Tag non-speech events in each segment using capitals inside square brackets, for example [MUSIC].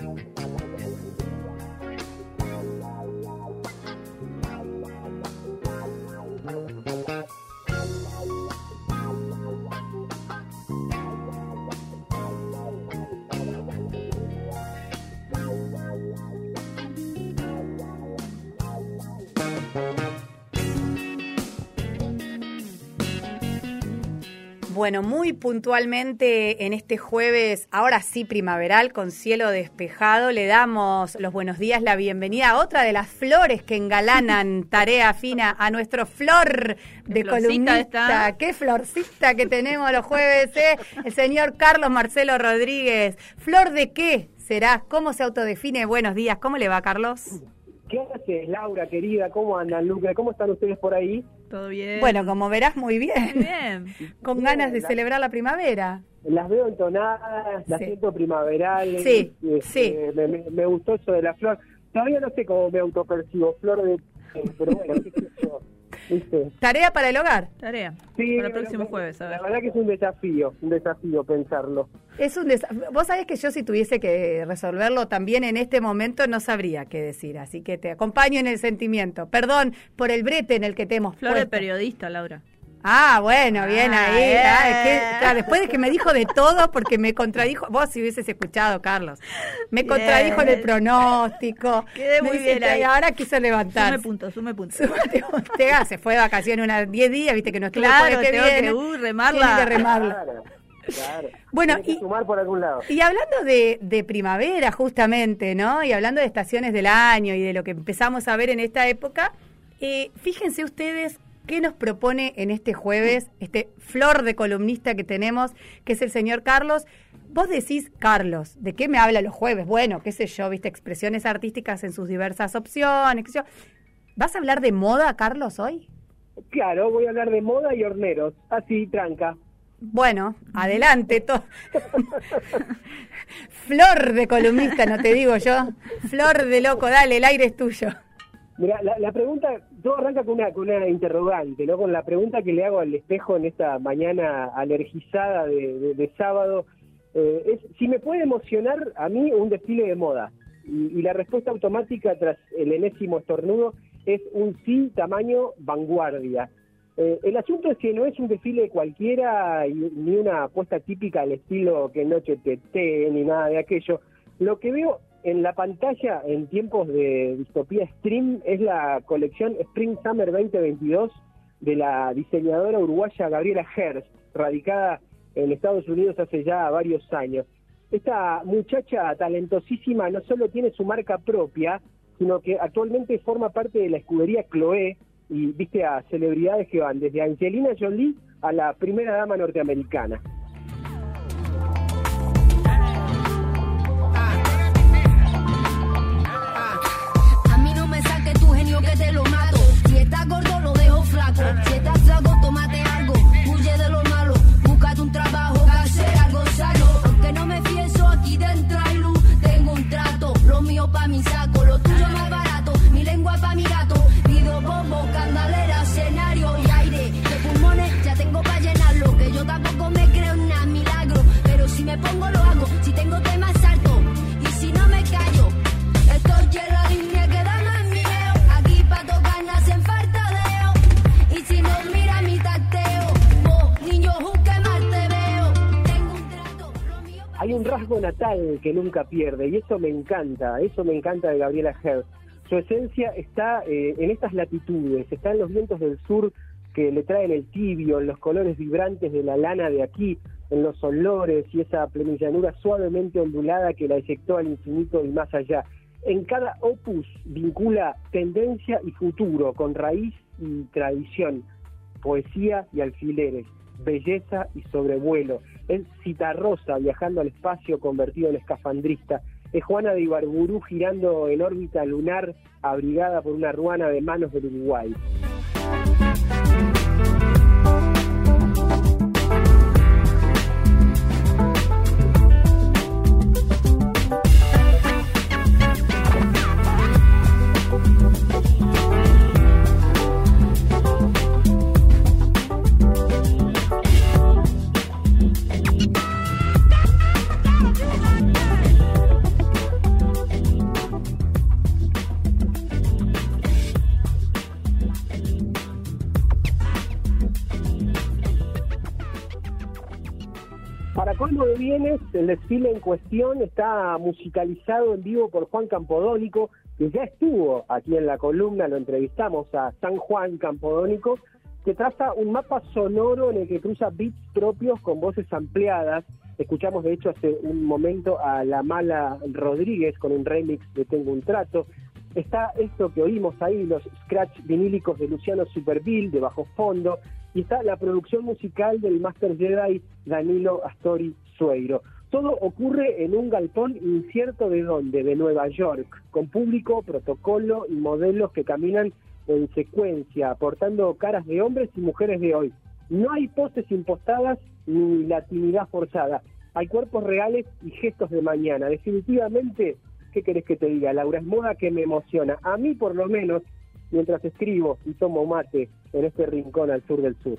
Música Bueno, muy puntualmente en este jueves, ahora sí primaveral, con cielo despejado, le damos los buenos días, la bienvenida a otra de las flores que engalanan [LAUGHS] tarea fina a nuestro flor de columnista. Qué florcita que tenemos los jueves, ¿eh? El señor Carlos Marcelo Rodríguez. ¿Flor de qué será? ¿Cómo se autodefine? Buenos días, ¿cómo le va, Carlos? ¿Qué haces, Laura, querida? ¿Cómo andan, Lucre? ¿Cómo están ustedes por ahí? Todo bien. Bueno, como verás, muy bien. Bien. [LAUGHS] Con ganas de celebrar la primavera. Las veo entonadas, las siento primaverales. Sí, este, sí. Me, gustó eso de la flor. Todavía no sé cómo me autopercibo, flor de... Pero bueno, [LAUGHS] Tarea para el hogar. Tarea. Sí, para el próximo jueves. La verdad que es un desafío, un desafío pensarlo. Es un Vos sabés que yo si tuviese que resolverlo también en este momento no sabría qué decir, así que te acompaño en el sentimiento. Perdón por el brete en el que te hemos Flor de periodista, Laura. Ah, bueno, bien ah, ahí. Ah, después de que me dijo de todo, porque me contradijo, vos si hubieses escuchado, Carlos, me contradijo en el pronóstico. Quedé muy bien ahí. Ahora quiso levantar. Sume puntos, sume puntos. se fue de vacaciones unas 10 días, viste que no estuvo claro, que viene. Uh, remarla. que remarla. Claro. Bueno, y, sumar por algún lado. y hablando de, de, primavera, justamente, ¿no? Y hablando de estaciones del año y de lo que empezamos a ver en esta época, eh, fíjense ustedes ¿Qué nos propone en este jueves, este flor de columnista que tenemos, que es el señor Carlos? Vos decís, Carlos, ¿de qué me habla los jueves? Bueno, qué sé yo, viste, expresiones artísticas en sus diversas opciones, qué sé yo. ¿Vas a hablar de moda, Carlos, hoy? Claro, voy a hablar de moda y horneros, así, tranca. Bueno, adelante. [LAUGHS] Flor de columnista, no te digo yo. Flor de loco, dale, el aire es tuyo. Mira, la, pregunta, todo arranca con una, con una interrogante, ¿no? Con la pregunta que le hago al espejo en esta mañana alergizada de, sábado, eh, es si me puede emocionar a mí un desfile de moda. Y, la respuesta automática tras el enésimo estornudo es un sí tamaño vanguardia. Eh, el asunto es que no es un desfile cualquiera ni una apuesta típica al estilo que noche te ni nada de aquello. Lo que veo en la pantalla en tiempos de distopía stream es la colección Spring Summer 2022 de la diseñadora uruguaya Gabriela Herz, radicada en Estados Unidos hace ya varios años. Esta muchacha talentosísima no solo tiene su marca propia, sino que actualmente forma parte de la escudería Chloé y viste a celebridades que van desde Angelina Jolie a la primera dama norteamericana. Lo dejo flaco. Si que nunca pierde y eso me encanta, eso me encanta de Gabriela Herz. Su esencia está eh, en estas latitudes, está en los vientos del sur que le traen el tibio, en los colores vibrantes de la lana de aquí, en los olores y esa plenillanura suavemente ondulada que la eyectó al infinito y más allá. En cada opus vincula tendencia y futuro, con raíz y tradición, poesía y alfileres, belleza y sobrevuelo es Citarrosa viajando al espacio convertido en escafandrista, es Juana de Ibarburú girando en órbita lunar abrigada por una ruana de manos del Uruguay. Turismo de el desfile en cuestión está musicalizado en vivo por Juan Campodónico, que ya estuvo aquí en la columna, lo entrevistamos a San Juan Campodónico, que traza un mapa sonoro en el que cruza beats propios con voces ampliadas. Escuchamos de hecho hace un momento a La Mala Rodríguez con un remix de Tengo un Trato. Está esto que oímos ahí, los scratch vinílicos de Luciano Superville de bajo fondo, y está la producción musical del Master Jedi Danilo Astori Sueiro. Todo ocurre en un galpón incierto de dónde, de Nueva York, con público, protocolo y modelos que caminan en secuencia, aportando caras de hombres y mujeres de hoy. No hay poses impostadas ni latinidad forzada. Hay cuerpos reales y gestos de mañana. Definitivamente, ¿qué querés que te diga, Laura? Es moda que me emociona. A mí, por lo menos, mientras escribo y tomo mate en este rincón al sur del sur.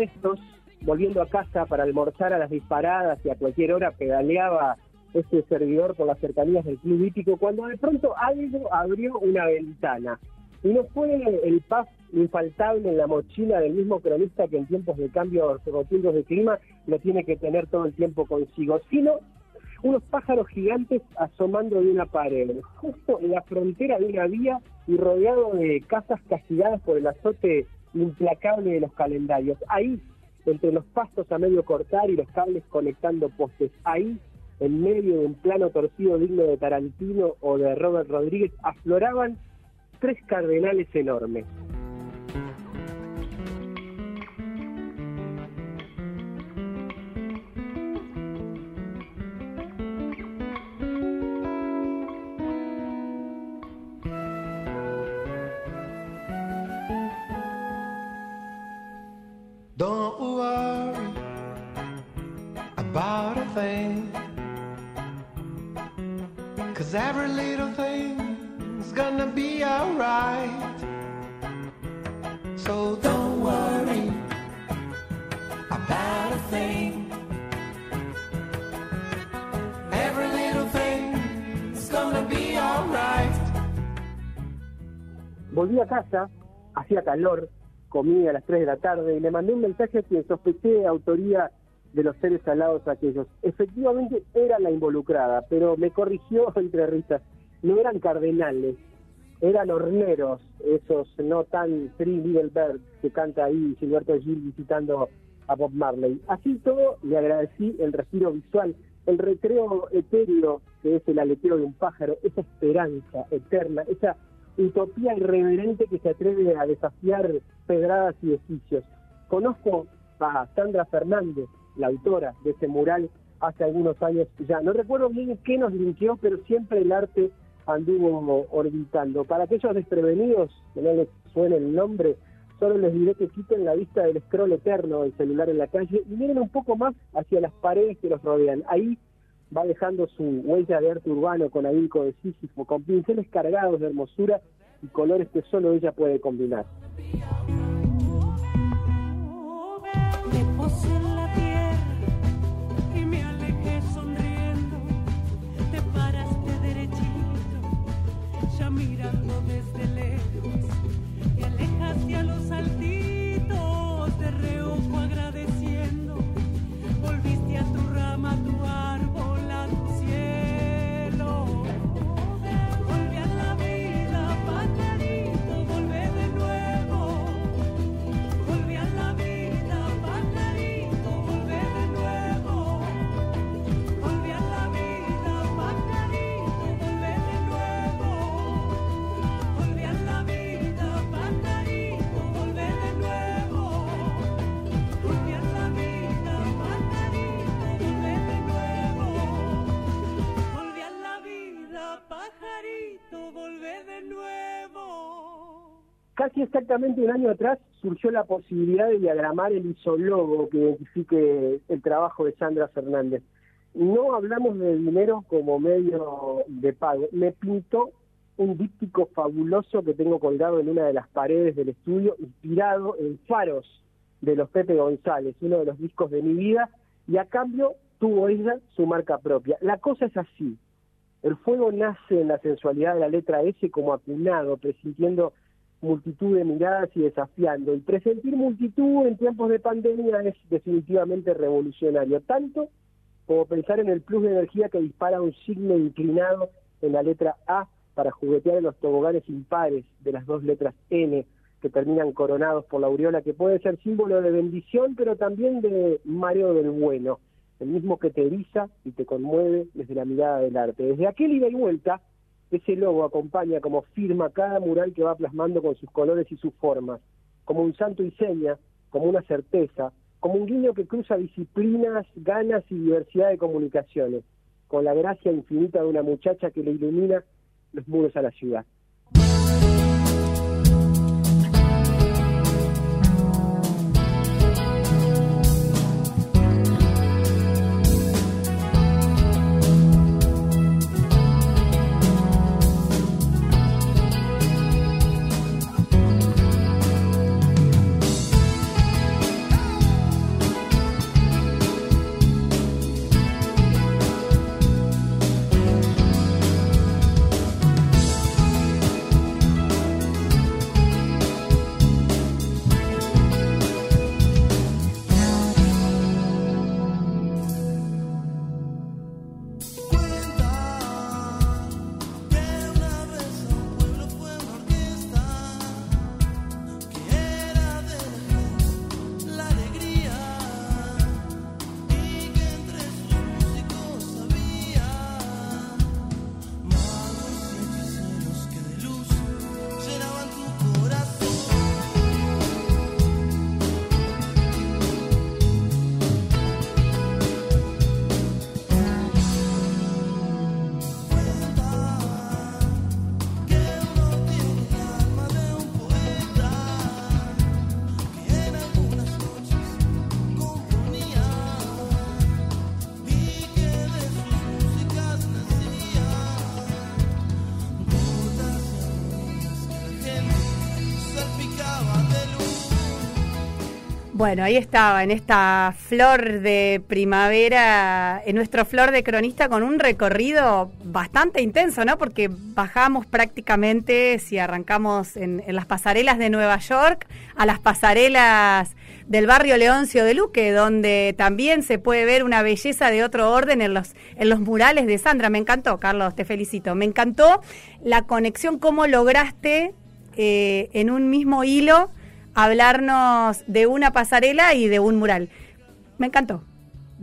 Estos, volviendo a casa para almorzar a las disparadas y a cualquier hora pedaleaba este servidor por las cercanías del club hípico, cuando de pronto algo abrió una ventana. Y no fue el paz infaltable en la mochila del mismo cronista que en tiempos de cambios rotundos de clima lo tiene que tener todo el tiempo consigo, sino unos pájaros gigantes asomando de una pared, justo en la frontera de una vía y rodeado de casas castigadas por el azote implacable de los calendarios. Ahí, entre los pastos a medio cortar y los cables conectando postes, ahí, en medio de un plano torcido digno de Tarantino o de Robert Rodríguez, afloraban tres cardenales enormes. Thing. Every little thing's gonna be alright. Volví a casa, hacía calor, comí a las 3 de la tarde y le mandé un mensaje que sospeché de autoría de los seres alados aquellos. Efectivamente era la involucrada, pero me corrigió [LAUGHS] entre risas. No eran cardenales, eran horneros, esos no tan Three Little Birds que canta ahí Gilberto Gil visitando a Bob Marley. Así todo, le agradecí el respiro visual, el recreo etéreo que es el aleteo de un pájaro, esa esperanza eterna, esa utopía irreverente que se atreve a desafiar pedradas y edificios. Conozco a Sandra Fernández, la autora de ese mural, hace algunos años ya. No recuerdo bien qué nos linkeó, pero siempre el arte anduvo orbitando. Para aquellos desprevenidos, que no les suene el nombre, solo les diré que quiten la vista del scroll eterno del celular en la calle y miren un poco más hacia las paredes que los rodean. Ahí va dejando su huella de arte urbano con ahínco de Sísifo, con pinceles cargados de hermosura y colores que solo ella puede combinar. Alejaste a Casi exactamente un año atrás surgió la posibilidad de diagramar el isólogo que identifique el trabajo de Sandra Fernández. No hablamos de dinero como medio de pago. Me pintó un díptico fabuloso que tengo colgado en una de las paredes del estudio, inspirado en Faros de los Pepe González, uno de los discos de mi vida, y a cambio tuvo ella su marca propia. La cosa es así. El fuego nace en la sensualidad de la letra S como acunado, presintiendo multitud de miradas y desafiando. Y presentir multitud en tiempos de pandemia es definitivamente revolucionario, tanto como pensar en el plus de energía que dispara un signo inclinado en la letra A para juguetear en los toboganes impares de las dos letras N que terminan coronados por la aureola, que puede ser símbolo de bendición, pero también de mareo del bueno, el mismo que te eriza y te conmueve desde la mirada del arte. Desde aquel ida y vuelta, ese logo acompaña como firma cada mural que va plasmando con sus colores y sus formas, como un santo y seña, como una certeza, como un guiño que cruza disciplinas, ganas y diversidad de comunicaciones, con la gracia infinita de una muchacha que le ilumina los muros a la ciudad. Bueno, ahí estaba, en esta flor de primavera, en nuestro flor de cronista, con un recorrido bastante intenso, ¿no? Porque bajamos prácticamente, si arrancamos en, en las pasarelas de Nueva York, a las pasarelas del barrio Leoncio de Luque, donde también se puede ver una belleza de otro orden en los, en los murales de Sandra. Me encantó, Carlos, te felicito. Me encantó la conexión, cómo lograste eh, en un mismo hilo hablarnos de una pasarela y de un mural. Me encantó.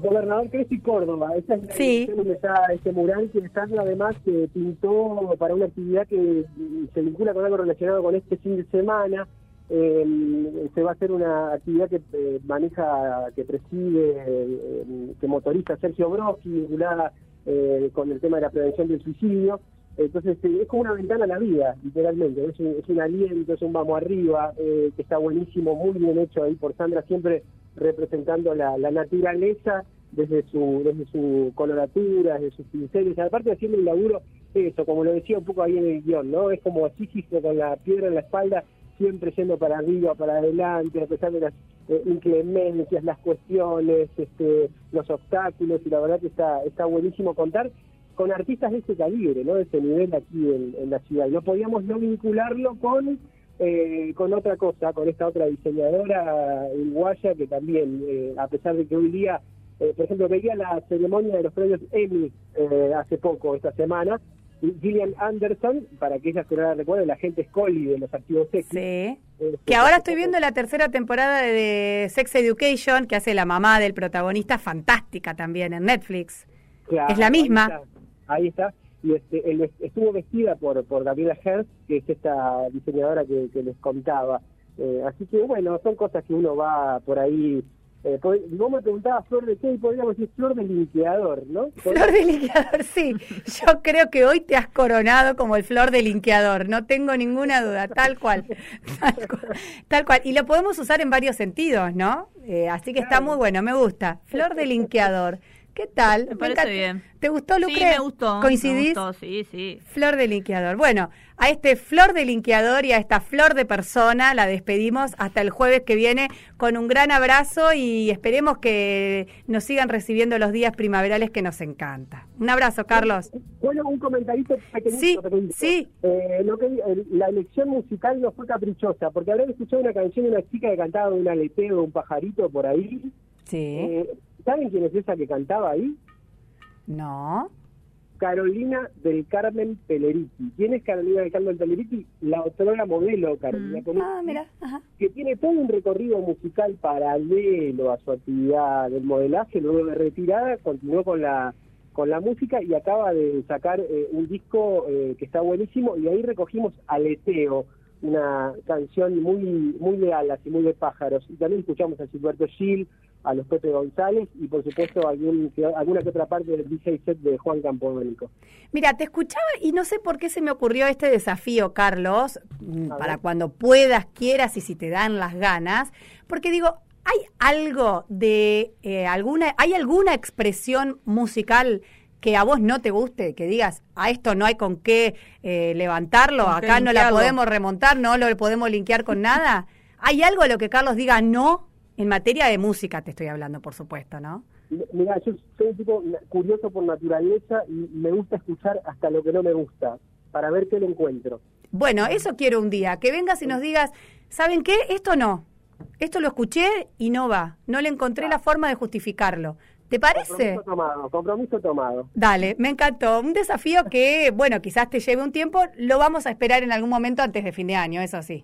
Gobernador Crespi Córdoba, esa es la Sí. donde está este mural que Sandra además eh, pintó para una actividad que mm, se vincula con algo relacionado con este fin de semana. Eh, se va a hacer una actividad que eh, maneja, que preside, eh, que motoriza Sergio Broski, vinculada eh, con el tema de la prevención del suicidio. Entonces eh, es como una ventana a la vida, literalmente. Es un, es un aliento, es un vamos arriba, eh, que está buenísimo, muy bien hecho ahí por Sandra, siempre representando la, naturaleza desde su desde su coloratura, desde sus pinceles, aparte haciendo un laburo, eso, como lo decía un poco ahí en el guion, ¿no? Es como Sísifo con la piedra en la espalda, siempre yendo para arriba, para adelante, a pesar de las eh, inclemencias, las cuestiones, este, los obstáculos, y la verdad que está, está buenísimo contar con artistas de ese calibre, ¿no? de ese nivel aquí en, en la ciudad. Y no podíamos no vincularlo con eh, con otra cosa, con esta otra diseñadora uruguaya que también, eh, a pesar de que hoy día, eh, por ejemplo, veía la ceremonia de los premios Emmy eh, hace poco, esta semana, Gillian Anderson, para que ella se la recuerde, la gente Scully de los archivos X. Sí. Que ahora estoy viendo la tercera temporada de, de Sex Education, que hace la mamá del protagonista, fantástica también en Netflix. Claro, es la misma. Ahí está. Y este, él estuvo vestida por, por Gabriela Hertz, que es esta diseñadora que, que les contaba. Eh, así que bueno, son cosas que uno va por ahí Eh, vos me preguntabas flor de qué y podríamos decir flor de linkeador, ¿no? Flor de linkeador, sí. Yo creo que hoy te has coronado como el flor de linkeador, no tengo ninguna duda, tal cual. Tal cual. Tal cual. Y lo podemos usar en varios sentidos, ¿no? Eh, así que está muy bueno, me gusta. Flor de linkeador. ¿Qué tal? Me parece bien. ¿Te gustó, Lucre? Sí, me gustó. ¿Coincidís? Me gustó, sí, sí. Flor de linkeador. Bueno, a este flor de linkeador y a esta flor de persona la despedimos hasta el jueves que viene con un gran abrazo y esperemos que nos sigan recibiendo los días primaverales que nos encanta. Un abrazo, Carlos. Bueno, un comentarito pequeñito. Sí, pequeñito. sí. Eh, lo que, la elección musical no fue caprichosa, porque habrán escuchado una canción de una chica que cantaba de un aleteo de un pajarito por ahí. Sí. Eh, ¿Saben quién es esa que cantaba ahí? No. Carolina del Carmen Peleriti. ¿Quién es Carolina del Carmen Peleriti? La otra modelo, Carolina Mm. Peleriti, Ah, mira. Ajá. que tiene todo un recorrido musical paralelo a su actividad del modelaje, luego de retirada, continuó con la con la música y acaba de sacar eh, un disco eh, que está buenísimo y ahí recogimos Aleteo, una canción muy muy de alas y muy de pájaros. Y también escuchamos a Gilberto Gil, a los Pepe González y por supuesto algún, alguna que otra parte del DJ set de Juan Campodónico. Mira, te escuchaba y no sé por qué se me ocurrió este desafío, Carlos, mm, A para ver. cuando puedas, quieras y si te dan las ganas, porque digo, ¿hay algo de eh, alguna, hay alguna expresión musical que a vos no te guste, que digas, a esto no hay con qué eh, levantarlo, Con acá no la podemos remontar, no lo podemos linkear con nada? ¿Hay algo a lo que Carlos diga no en materia de música, te estoy hablando, por supuesto, ¿no? Mira, yo soy un tipo curioso por naturaleza y me gusta escuchar hasta lo que no me gusta, para ver qué le encuentro. Bueno, eso quiero un día, que vengas y nos digas, ¿saben qué? Esto no. Esto lo escuché y no va. No le encontré la forma de justificarlo. ¿Te parece? Compromiso tomado, compromiso tomado. Dale, me encantó. Un desafío que, bueno, quizás te lleve un tiempo. Lo vamos a esperar en algún momento antes de fin de año, eso sí.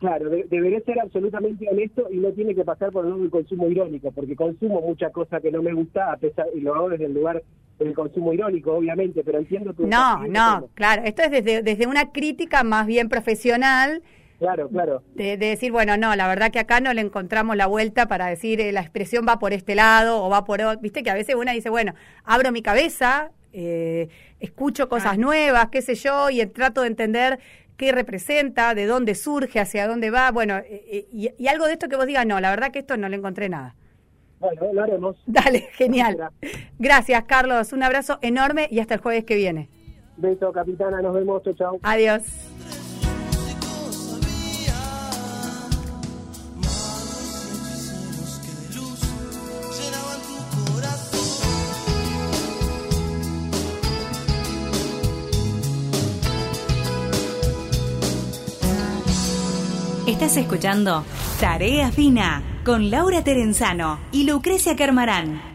Claro, de- deberé ser absolutamente honesto y no tiene que pasar por el lado del consumo irónico, porque consumo mucha cosa que no me gusta, a pesar, y lo hago desde el lugar del consumo irónico, obviamente, pero entiendo tu No, no, como- claro. Esto es desde, desde una crítica más bien profesional Claro, claro. de, de decir, bueno, no, la verdad que acá no le encontramos la vuelta para decir eh, la expresión va por este lado o va por otro. Viste que a veces una dice, bueno, abro mi cabeza, eh, escucho cosas nuevas, qué sé yo, y trato de entender qué representa, de dónde surge, hacia dónde va. Bueno, eh, eh, y, y algo de esto que vos digas, no, la verdad que esto no le encontré nada. Bueno, lo haremos. Dale, [LAUGHS] genial. Gracias, Carlos. Un abrazo enorme y hasta el jueves que viene. Beso, capitana, nos vemos, chau, chau. Adiós. Estás escuchando Tarea Fina con Laura Terenzano y Lucrecia Kermarán.